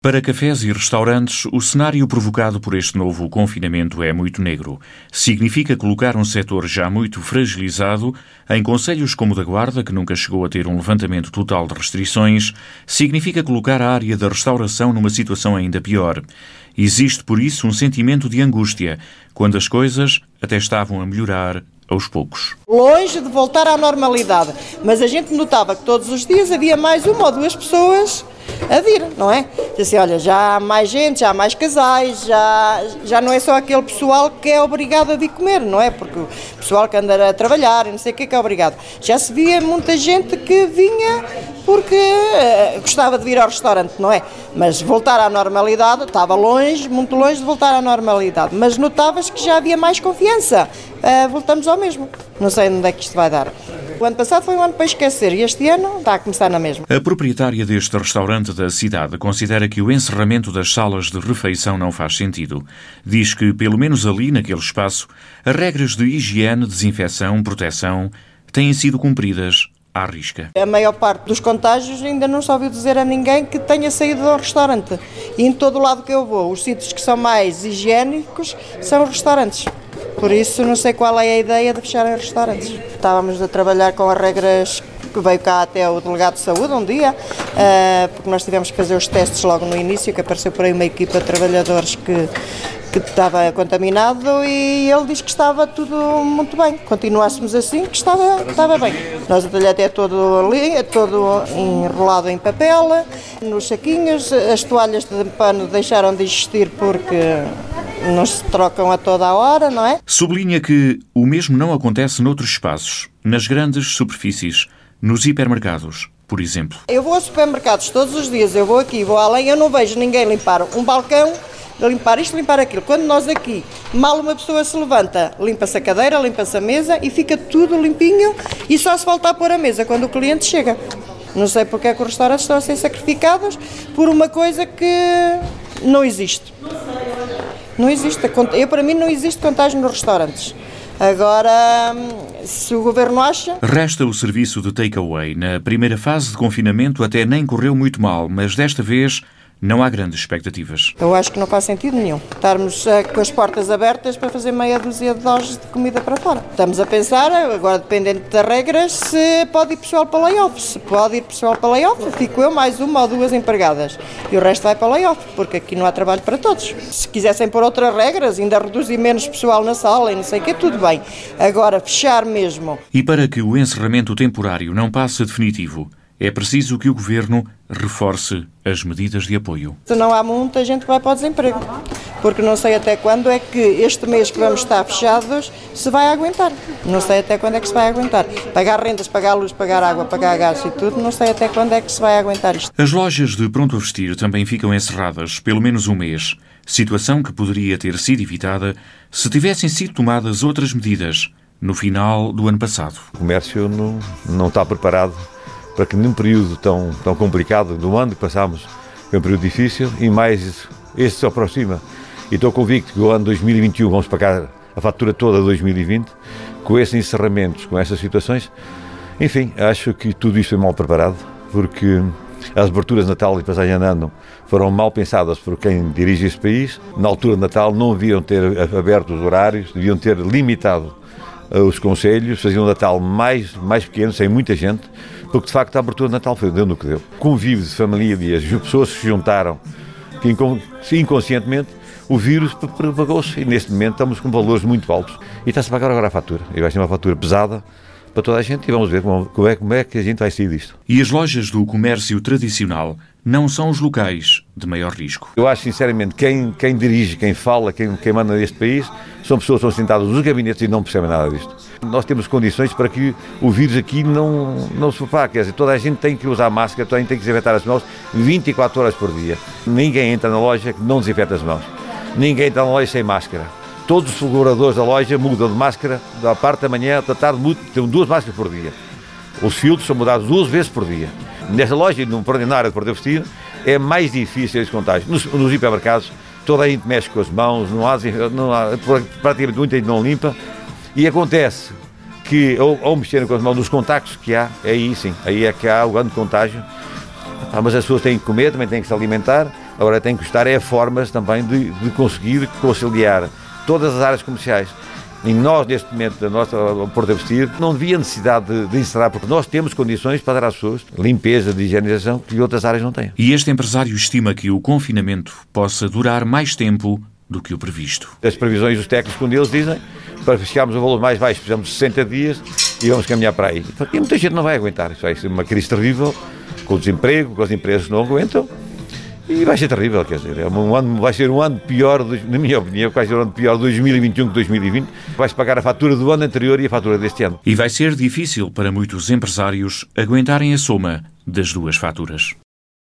Para cafés e restaurantes, o cenário provocado por este novo confinamento é muito negro. Significa colocar um setor já muito fragilizado em conselhos como o da Guarda, que nunca chegou a ter um levantamento total de restrições, significa colocar a área da restauração numa situação ainda pior. Existe, por isso, um sentimento de angústia, quando as coisas até estavam a melhorar aos poucos. Longe de voltar à normalidade, mas a gente notava que todos os dias havia mais uma ou duas pessoas a vir, não é? Diz assim, olha, já há mais gente, já há mais casais, já, já não é só aquele pessoal que é obrigado a vir comer, não é? Porque o pessoal que anda a trabalhar e não sei o que é que é obrigado. Já se via muita gente que vinha porque uh, gostava de vir ao restaurante, não é? Mas voltar à normalidade, estava longe, muito longe de voltar à normalidade, mas notava-se que já havia mais confiança. Uh, voltamos ao mesmo. Não sei onde é que isto vai dar. O ano passado foi um ano para esquecer e este ano está a começar na mesma. A proprietária deste restaurante da cidade considera que o encerramento das salas de refeição não faz sentido. Diz que, pelo menos ali, naquele espaço, as regras de higiene, desinfecção, proteção têm sido cumpridas à risca. A maior parte dos contágios ainda não se ouviu dizer a ninguém que tenha saído do restaurante. E em todo o lado que eu vou, os sítios que são mais higiênicos são os restaurantes. Por isso, não sei qual é a ideia de fecharem restaurantes. Estávamos a trabalhar com as regras que veio cá até o delegado de saúde um dia, eh, porque nós tivemos que fazer os testes logo no início, que apareceu por aí uma equipa de trabalhadores que, que estava contaminado e ele disse que estava tudo muito bem. Continuássemos assim, que estava, estava bem. Nós o telhado é todo ali, é todo enrolado em papel, nos saquinhos, as toalhas de pano deixaram de existir porque não se trocam a toda a hora, não é? Sublinha que o mesmo não acontece noutros espaços, nas grandes superfícies, nos hipermercados, por exemplo. Eu vou a supermercados todos os dias, eu vou aqui, vou além, eu não vejo ninguém limpar um balcão, limpar isto, limpar aquilo. Quando nós aqui, mal uma pessoa se levanta, limpa-se a cadeira, limpa-se a mesa e fica tudo limpinho e só se volta a pôr a mesa quando o cliente chega. Não sei porque é que os restaurantes estão a ser sacrificados por uma coisa que não existe. Não existe. Eu, para mim, não existe contágio nos restaurantes. Agora, se o governo acha. Resta o serviço de takeaway. Na primeira fase de confinamento até nem correu muito mal, mas desta vez não há grandes expectativas. Eu acho que não faz sentido nenhum estarmos uh, com as portas abertas para fazer meia dúzia de doses de comida para fora. Estamos a pensar, agora dependendo das regras, se pode ir pessoal para layoff. Se pode ir pessoal para layoff, fico eu mais uma ou duas empregadas. E o resto vai para layoff, porque aqui não há trabalho para todos. Se quisessem pôr outras regras, ainda reduzir menos pessoal na sala e não sei o que, tudo bem. Agora, fechar mesmo. E para que o encerramento temporário não passe definitivo, é preciso que o Governo reforce as medidas de apoio. Não há muita gente que vai para o desemprego, porque não sei até quando é que este mês que vamos estar fechados se vai aguentar. Não sei até quando é que se vai aguentar. Pagar rendas, pagar luz, pagar água, pagar gás e tudo, não sei até quando é que se vai aguentar isto. As lojas de pronto a vestir também ficam encerradas pelo menos um mês, situação que poderia ter sido evitada se tivessem sido tomadas outras medidas no final do ano passado. O comércio não, não está preparado para que num período tão, tão complicado do ano que passámos, foi um período difícil e mais este se aproxima. E estou convicto que o ano 2021 vamos pagar a fatura toda de 2020, com esses encerramentos, com essas situações. Enfim, acho que tudo isto foi mal preparado, porque as aberturas de Natal e passagem de ano foram mal pensadas por quem dirige este país. Na altura de Natal não deviam ter aberto os horários, deviam ter limitado eh, os conselhos, faziam um Natal mais, mais pequeno, sem muita gente, porque de facto a abertura de Natal foi, deu no que deu. Convívios de famílias, as pessoas se juntaram, que inconscientemente o vírus propagou-se e neste momento estamos com valores muito altos e está-se a pagar agora a fatura. E vai ser uma fatura pesada para toda a gente e vamos ver como, como, é, como é que a gente vai sair disto. E as lojas do comércio tradicional não são os locais de maior risco. Eu acho sinceramente quem, quem dirige, quem fala, quem, quem manda neste país são pessoas que estão sentadas nos gabinetes e não percebem nada disto. Nós temos condições para que o vírus aqui não, não se propague. Quer dizer, toda a gente tem que usar máscara, toda a gente tem que desinfetar as mãos 24 horas por dia. Ninguém entra na loja que não desinfeta as mãos. Ninguém entra na loja sem máscara. Todos os colaboradores da loja mudam de máscara da parte da manhã, da tarde, têm duas máscaras por dia. Os filtros são mudados duas vezes por dia. Nesta loja, no área de Porto Vestido, é mais difícil esse contágio. Nos, nos hipermercados, toda a gente mexe com as mãos, não há, não há, praticamente muita gente não limpa. E acontece que, ou, ou mexerem com as mãos nos contactos que há, aí sim, aí é que há o grande contágio. Ah, mas as pessoas têm que comer, também têm que se alimentar, Agora tem que estar é formas também de, de conseguir conciliar todas as áreas comerciais. E nós, neste momento, a nossa Porto a Vestir, não havia necessidade de, de encerrar, porque nós temos condições para dar às pessoas limpeza, de higienização, que outras áreas não têm. E este empresário estima que o confinamento possa durar mais tempo do que o previsto. As previsões dos técnicos, quando eles dizem, para chegarmos a valor mais baixo, precisamos de 60 dias e vamos caminhar para aí. E muita gente não vai aguentar. Isso vai ser uma crise terrível, com o desemprego, com as empresas que não aguentam. E vai ser terrível, quer dizer, é um ano, vai ser um ano pior, na minha opinião, vai ser um ano pior 2021 que 2020. Vai-se pagar a fatura do ano anterior e a fatura deste ano. E vai ser difícil para muitos empresários aguentarem a soma das duas faturas.